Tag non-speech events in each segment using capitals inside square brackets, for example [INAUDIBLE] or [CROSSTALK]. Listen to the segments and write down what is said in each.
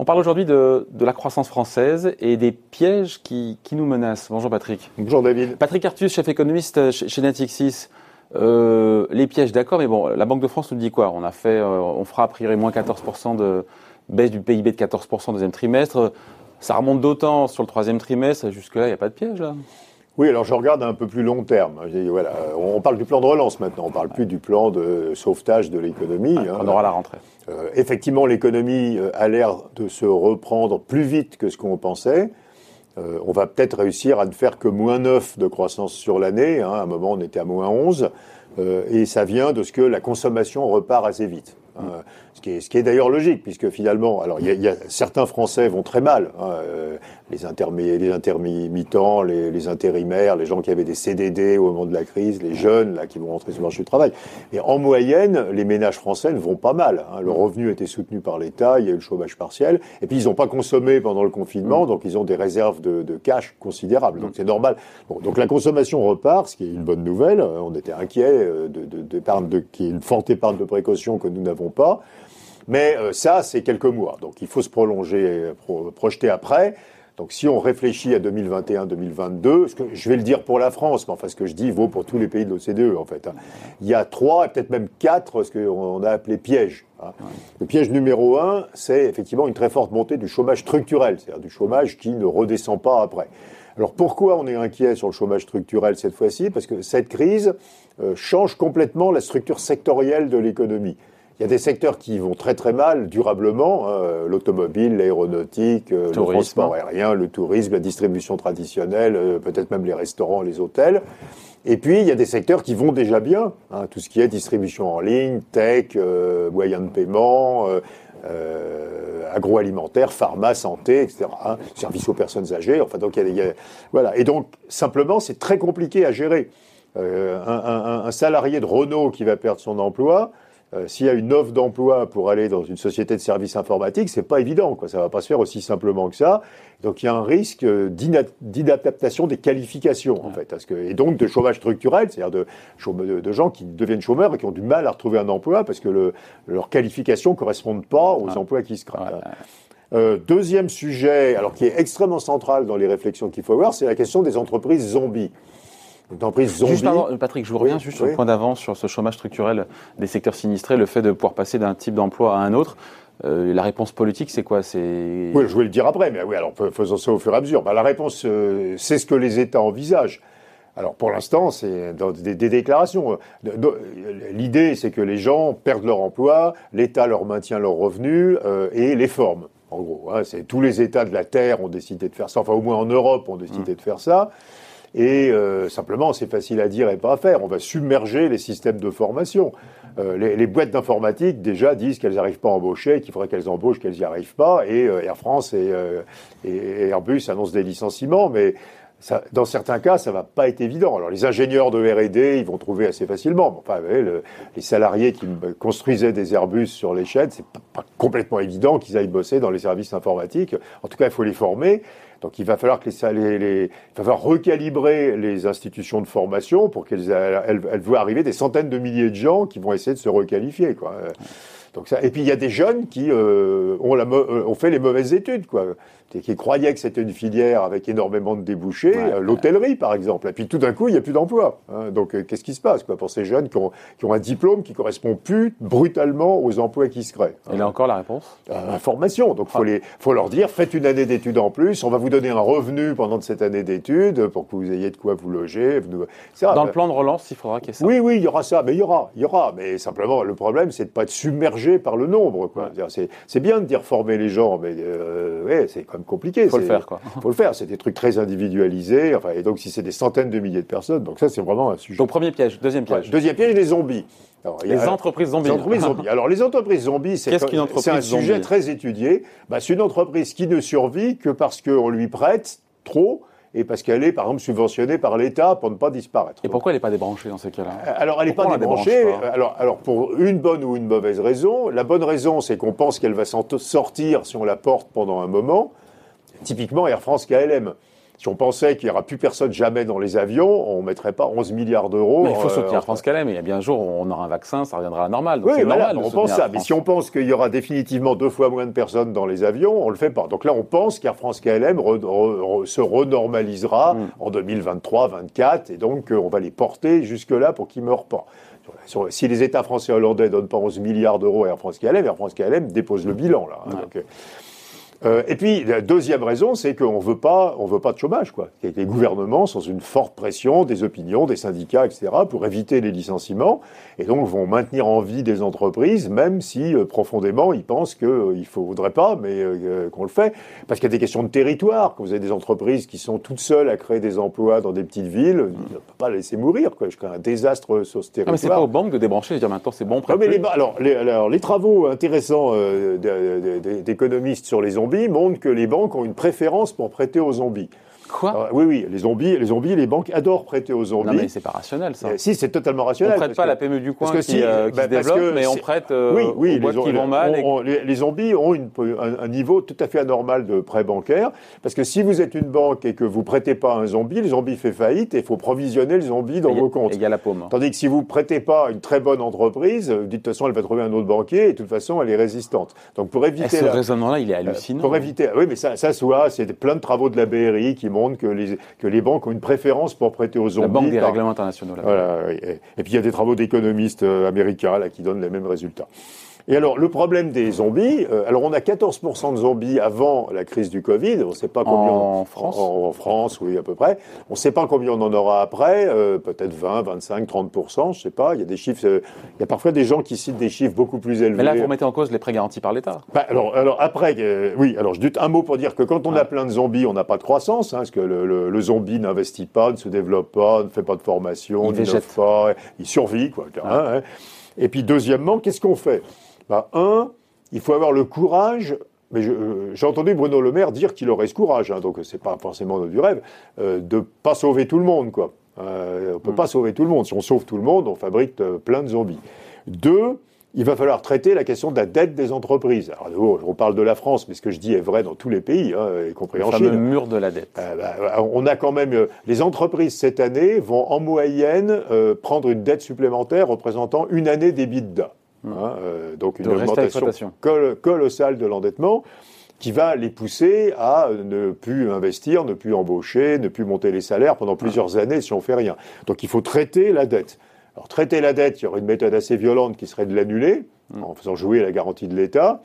On parle aujourd'hui de, la croissance française et des pièges qui, nous menacent. Bonjour Patrick. Bonjour David. Patrick Artus, chef économiste chez, Natixis. Euh, les pièges, d'accord, mais bon, la Banque de France nous dit quoi? On a fait, euh, on fera a priori moins 14% de baisse du PIB de 14% au deuxième trimestre. Ça remonte d'autant sur le troisième trimestre. Jusque-là, il n'y a pas de piège là. Oui, alors je regarde un peu plus long terme. Voilà, on parle du plan de relance maintenant, on ne parle plus du plan de sauvetage de l'économie. Hein. on aura la rentrée. Euh, effectivement, l'économie euh, a l'air de se reprendre plus vite que ce qu'on pensait. Euh, on va peut-être réussir à ne faire que moins 9 de croissance sur l'année. Hein. À un moment, on était à moins 11. et ça vient de ce que la consommation repart assez vite. Hein. Ce qui est, d'ailleurs logique, puisque finalement, alors il y, a, certains Français vont très mal, hein, euh, les, intermi les intermittents, les, intérimaires, les gens qui avaient des CDD au moment de la crise, les jeunes là qui vont rentrer sur le marché du travail. Mais en moyenne, les ménages français ne vont pas mal. Hein. Le revenu été soutenu par l'État, il y a eu le chômage partiel, et puis ils n'ont pas consommé pendant le confinement, donc ils ont des réserves de, cash considérables. Donc c'est normal. Donc la consommation repart, ce qui est une bonne nouvelle. On était inquiet euh, de, de, de, de, qui est une forte épargne de précaution que nous n'avons pas. Mais euh, ça, c'est quelques mois. Donc il faut se prolonger, projeter après. Donc si on réfléchit à 2021-2022, ce que je vais le dire pour la France, mais enfin ce que je dis vaut pour tous les pays de l'OCDE en fait. Hein. Il y a trois, peut-être même quatre, ce qu'on a appelé pièges. Hein. Le piège numéro un, c'est effectivement une très forte montée du chômage structurel, c'est-à-dire du chômage qui ne redescend pas après. Alors pourquoi on est inquiet sur le chômage structurel cette fois-ci? Parce que cette crise euh, change complètement la structure sectorielle de l'économie. Il y a des secteurs qui vont très très mal durablement, hein, l'automobile, l'aéronautique, euh, le transport aérien, le tourisme, la distribution traditionnelle, euh, peut-être même les restaurants, les hôtels. Et puis il y a des secteurs qui vont déjà bien, hein, tout ce qui est distribution en ligne, tech, euh, moyens de paiement, agroalimentaire, pharma, santé, etc. Hein, services aux personnes âgées. Enfin donc il y a, voilà. Et donc simplement c'est très compliqué à gérer. Un, un, un, salarié de Renault qui va perdre son emploi, euh, s'il y a une offre d'emploi pour aller dans une société de services informatiques, c'est pas évident, quoi. Ça va pas se faire aussi simplement que ça. Donc il y a un risque euh, d'inadaptation des qualifications, en fait, parce que, et donc de chômage structurel, c'est-à-dire de, de, gens qui deviennent chômeurs et qui ont du mal à retrouver un emploi parce que le, leurs qualifications correspondent pas aux emplois qui se créent. Euh, deuxième sujet, alors qui est extrêmement central dans les réflexions qu'il faut avoir, c'est la question des entreprises zombies. Juste Patrick, je vous reviens juste sur le point d'avance sur ce chômage structurel des secteurs sinistrés, le fait de pouvoir passer d'un type d'emploi à un autre. Euh, la réponse politique, c'est quoi? C'est oui, je vais le dire après, mais oui, alors faisons ça au fur et à mesure. Bah, la réponse, euh, c'est ce que les États envisagent. Alors pour l'instant, c'est dans des, déclarations. L'idée, c'est que les gens perdent leur emploi, l'État leur maintient leurs revenus euh, et les forme. En gros, hein, c'est tous les États de la terre ont décidé de faire ça. Enfin, au moins en Europe, ont décidé mmh. de faire ça. Et euh, simplement, c'est facile à dire et pas à faire. On va submerger les systèmes de formation. Euh, les, les, boîtes d'informatique déjà disent qu'elles n'arrivent pas à embaucher, qu'il faudrait qu'elles embauchent, qu'elles n'y arrivent pas. Et euh, Air France et, euh, et, Airbus annoncent des licenciements, mais ça, dans certains cas, ça va pas être évident. Alors les ingénieurs de R&D, ils vont trouver assez facilement. Enfin, le, les salariés qui construisaient des Airbus sur les chaînes, c'est pas, complètement évident qu'ils aillent bosser dans les services informatiques. En tout cas, il faut les former. Donc il va falloir que les, les, il va falloir recalibrer les institutions de formation pour qu'elles elles, elles voient arriver des centaines de milliers de gens qui vont essayer de se requalifier. Quoi. Donc ça, et puis il y a des jeunes qui euh, ont, la, euh, ont fait les mauvaises études, quoi qui croyaient que c'était une filière avec énormément de débouchés, euh, l'hôtellerie par exemple. Et puis tout d'un coup, il n'y a plus d'emploi. Hein. Donc euh, qu'est-ce qui se passe quoi, pour ces jeunes qui ont, qui ont, un diplôme qui correspond plus brutalement aux emplois qui se créent hein. Et là encore la réponse? Euh, Information. Donc faut, ah. les, faut leur dire, faites une année d'études en plus, on va vous donner un revenu pendant cette année d'études pour que vous ayez de quoi vous loger. Dans le plan de relance, il faudra qu'il y ait ça. Oui, oui, il y aura ça, mais il y aura, il y aura. Mais simplement, le problème, c'est de pas être submergé par le nombre. C'est bien de dire former les gens, mais euh, ouais, c'est quand même compliqué. Faut le faire il [LAUGHS] faut le faire. C'est des trucs très individualisés. Enfin, et donc, si c'est des centaines de milliers de personnes, donc ça, c'est vraiment un sujet. Donc, premier piège. Deuxième piège. deuxième piège, les zombies. les entreprises zombies. Les entreprises zombies. Alors, les entreprises zombies, c'est un sujet très étudié. Bah, c'est une entreprise qui ne survit que parce qu'on lui prête trop et parce qu'elle est, par exemple, subventionnée par l'État pour ne pas disparaître. Et pourquoi elle n'est pas débranchée dans ces cas-là? Euh, Alors, elle n'est pas débranchée? Alors, alors, pour une bonne ou une mauvaise raison. La bonne raison, c'est qu'on pense qu'elle va s'en sortir si on la porte pendant un moment typiquement Air France KLM. Si on pensait qu'il n'y aura plus personne jamais dans les avions, on ne mettrait pas 11 milliards d'euros. Mais il faut soutenir France KLM. Il y a bien un jour où on aura un vaccin, ça reviendra à la normale. oui, voilà, on pense ça. Mais si on pense qu'il y aura définitivement deux fois moins de personnes dans les avions, on ne le fait pas. Donc là, on pense qu'Air France KLM se renormalisera mm. en 2023-2024 et donc on va les porter jusque-là pour qu'ils ne meurent pas. Si les États français et hollandais ne donnent pas 11 milliards d'euros à Air France KLM, Air France KLM dépose le bilan là. Hein, donc, euh, et puis, la deuxième raison, c'est qu'on veut pas, on veut pas de chômage, quoi. Les gouvernements, sans une forte pression des opinions, des syndicats, etc., pour éviter les licenciements, et donc vont maintenir en vie des entreprises, même si euh, profondément ils pensent qu'il euh, ne faudrait pas, mais qu'on le fait, parce qu'il y a des questions de territoire. Quand vous avez des entreprises qui sont toutes seules à créer des emplois dans des petites villes, on ne peut pas laisser mourir, quoi. Je crée un désastre sur ce territoire. Non, mais c'est pas aux banques de débrancher, je dire maintenant c'est bon. Non, mais les, alors, les, alors, les travaux intéressants d'économistes sur les zombies montre que les banques ont une préférence pour prêter aux zombies. Quoi Oui, oui, les zombies, les zombies, les banques adorent prêter aux zombies. Non, mais c'est pas rationnel, ça. Euh, si, c'est totalement rationnel. On prête pas la PME du coin qui, euh, se développe, mais on prête euh, oui, oui, aux boîtes qui vont mal. les, zombies ont un, niveau tout à fait anormal de prêt bancaire, parce que si vous êtes une banque et que vous prêtez pas un zombie, le zombie fait faillite et il faut provisionner le zombie dans vos comptes. il y a la paume. Tandis que si vous prêtez pas une très bonne entreprise, vous dites de toute façon elle va trouver un autre banquier et de toute façon elle est résistante. Donc pour éviter... ce raisonnement-là, il est hallucinant. Pour éviter... Oui, mais ça, ça soit, c'est plein de travaux de la BRI qui montrent que les que les banques ont une préférence pour prêter aux zombies. La Banque des règlements internationaux. Voilà, et, puis il y a des travaux d'économistes euh, américains là, qui donnent les mêmes résultats. Et alors, le problème des zombies, euh, alors on a 14% de zombies avant la crise du Covid, on ne sait pas combien... En France en, France, oui, à peu près. On ne sait pas combien on en aura après, euh, peut-être 20, 25, 30%, je ne sais pas. Il y a des chiffres, euh, il y a parfois des gens qui citent des chiffres beaucoup plus élevés. Mais là, vous remettez en cause les prêts garantis par l'État. Bah, alors, alors, après, oui, alors je dis un mot pour dire que quand on a plein de zombies, on n'a pas de croissance, hein, parce que le, zombie n'investit pas, ne se développe pas, ne fait pas de formation, il ne pas, il survit, quoi. Hein. Et puis, deuxièmement, qu'est-ce qu'on fait? Bah, un, il faut avoir le courage mais euh, j'ai entendu Bruno Le Maire dire qu'il aurait ce courage, hein, donc c'est pas forcément du rêve, euh, de pas sauver tout le monde, quoi. Euh, on peut mm. pas sauver tout le monde. Si on sauve tout le monde, on fabrique euh, plein de zombies. Deux, il va falloir traiter la question de la dette des entreprises. Alors, on parle de la France, mais ce que je dis est vrai dans tous les pays, hein, y compris en Chine. Le mur de la dette. Bah, on a quand même les entreprises cette année vont en moyenne prendre une dette supplémentaire représentant une année d'EBITDA. Hein, euh, donc une augmentation colossale de l'endettement qui va les pousser à ne plus investir, ne plus embaucher, ne plus monter les salaires pendant plusieurs années si on fait rien. Donc il faut traiter la dette. Alors traiter la dette, il y aurait une méthode assez violente qui serait de l'annuler mm. en faisant jouer la garantie de l'État.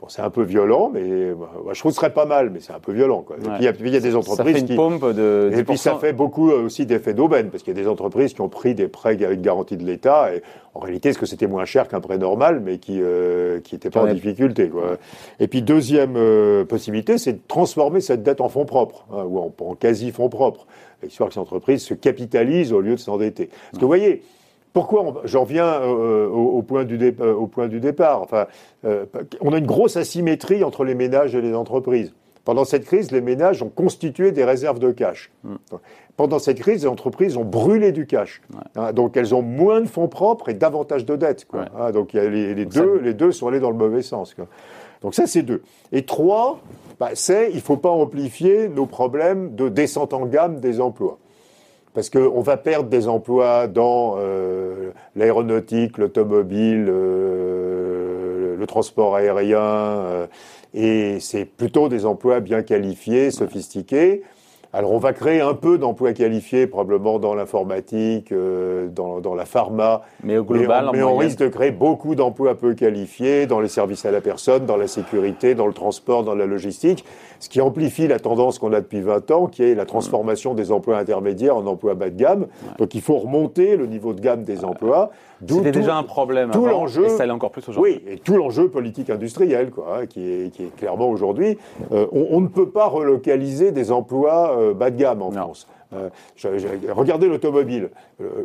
Bon, c'est un peu violent, mais bah, je trouve que ce serait pas mal, mais c'est un peu violent. Quoi. Et puis, il y a des entreprises ça fait une pompe de Et puis ça fait beaucoup euh, aussi d'effets d'aubaine, parce qu'il y a des entreprises qui ont pris des prêts avec garantie de l'État, et en réalité, est-ce que c'était moins cher qu'un prêt normal, mais qui euh, qui n'était pas en difficulté. Quoi. Et puis deuxième euh, possibilité, c'est de transformer cette dette en fonds propres, hein, ou en, en quasi fonds propres, histoire que ces entreprises se capitalisent au lieu de s'endetter. Parce que vous voyez, pourquoi j'en viens euh, au, point du euh, au, point du départ Enfin, euh, on a une grosse asymétrie entre les ménages et les entreprises. Pendant cette crise, les ménages ont constitué des réserves de cash. Mm. Pendant cette crise, les entreprises ont brûlé du cash. Hein, donc elles ont moins de fonds propres et davantage de dettes. Hein, donc les, deux, les deux sont allés dans le mauvais sens. Donc ça, c'est deux. Et trois, bah, c'est il ne faut pas amplifier nos problèmes de descente en gamme des emplois parce qu'on va perdre des emplois dans euh, l'aéronautique, l'automobile, euh, le transport aérien, euh, et c'est plutôt des emplois bien qualifiés, sophistiqués. Alors on va créer un peu d'emplois qualifiés probablement dans l'informatique, euh, dans, dans, la pharma. Mais au global, mais on, risque de créer beaucoup d'emplois peu qualifiés dans les services à la personne, dans la sécurité, dans le transport, dans la logistique, ce qui amplifie la tendance qu'on a depuis 20 ans, qui est la transformation des emplois intermédiaires en emplois bas de gamme. Donc il faut remonter le niveau de gamme des emplois. C'était déjà un problème tout l'enjeu, et ça l'est encore plus aujourd'hui. Oui, et tout l'enjeu politique industriel, quoi, hein, qui, est, qui, est, clairement aujourd'hui, euh, on, on, ne peut pas relocaliser des emplois euh, bas de gamme en France. Regardez l'automobile.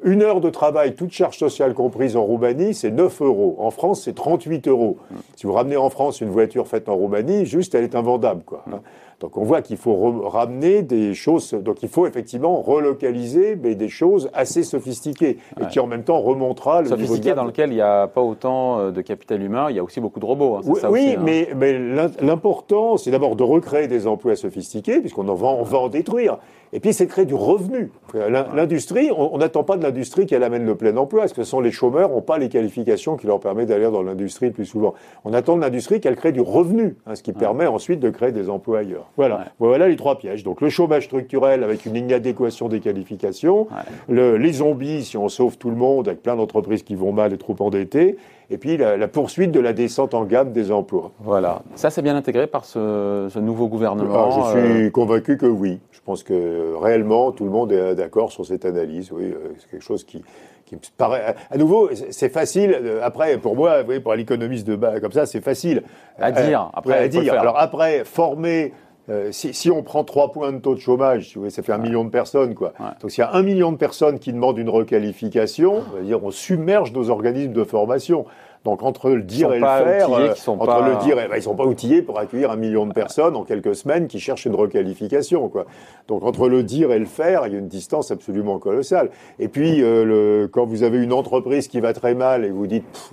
une heure de travail, toute charge sociale comprise en Roumanie, c'est 9 euros. En France, c'est 38 euros. Si vous ramenez en France une voiture faite en Roumanie, juste, elle est invendable. Quoi. Mm. Donc on voit qu'il faut ramener des choses, donc il faut effectivement relocaliser mais des choses assez sophistiquées et qui en même temps remontera le Sophistiqué dans lequel il n'y a pas autant euh, de capital humain, il y a aussi beaucoup de robots. Hein, oui, oui hein. mais, mais l'important c'est d'abord de recréer des emplois sophistiqués puisqu'on en va, on va en détruire. Et puis, c'est de créer du revenu. L'industrie, on n'attend pas de l'industrie qu'elle amène le plein emploi, parce que ce sont les chômeurs n'ont pas les qualifications qui leur permettent d'aller dans l'industrie le plus souvent? On attend de l'industrie qu'elle crée du revenu, hein, ce qui permet ensuite de créer des emplois ailleurs. Voilà. Voilà les trois pièges. Donc, le chômage structurel avec une inadéquation des qualifications, le, les zombies, si on sauve tout le monde, avec plein d'entreprises qui vont mal et trop endettées, et puis la, poursuite de la descente en gamme des emplois. Voilà. Ça, c'est bien intégré par ce, nouveau gouvernement ah, Je suis euh, convaincu que oui. Je pense que réellement, tout le monde est d'accord sur cette analyse. Oui, euh, c'est quelque chose qui, qui me paraît. À nouveau, c'est facile. Euh, après, pour moi, oui, pour l'économiste de bas comme ça, c'est facile. À dire. Après, à dire. Alors après, former euh, si, on prend trois points de taux de chômage, ça fait un million de personnes, quoi. Donc s'il y a un million de personnes qui demandent une requalification, on, dire, on submerge nos organismes de formation. Donc entre le dire et le faire, euh, entre le dire, ben, ils sont pas outillés pour accueillir un million de personnes en quelques semaines qui cherchent une requalification, quoi. Donc entre le dire et le faire, il y a une distance absolument colossale. Et puis euh, le, quand vous avez une entreprise qui va très mal et vous dites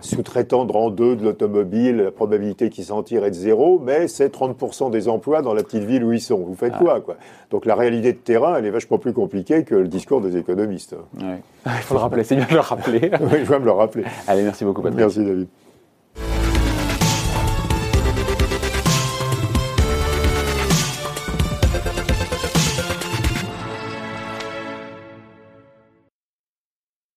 sous-traitant de rang 2 de l'automobile, la probabilité qu'ils s'en tirent est de zéro, mais c'est 30% des emplois dans la petite ville où ils sont. Vous faites ah. quoi, quoi? Donc la réalité de terrain, elle est vachement plus compliquée que le discours des économistes. [LAUGHS] Il faut le rappeler, c'est bien de le rappeler. [LAUGHS] oui, je vais me le rappeler. Allez, merci beaucoup, Patrick. Merci, David.